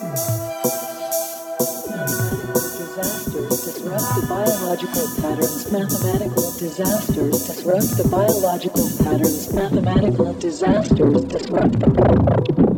Disasters disrupt the biological patterns, mathematical disasters disrupt the biological patterns, mathematical disasters disrupt the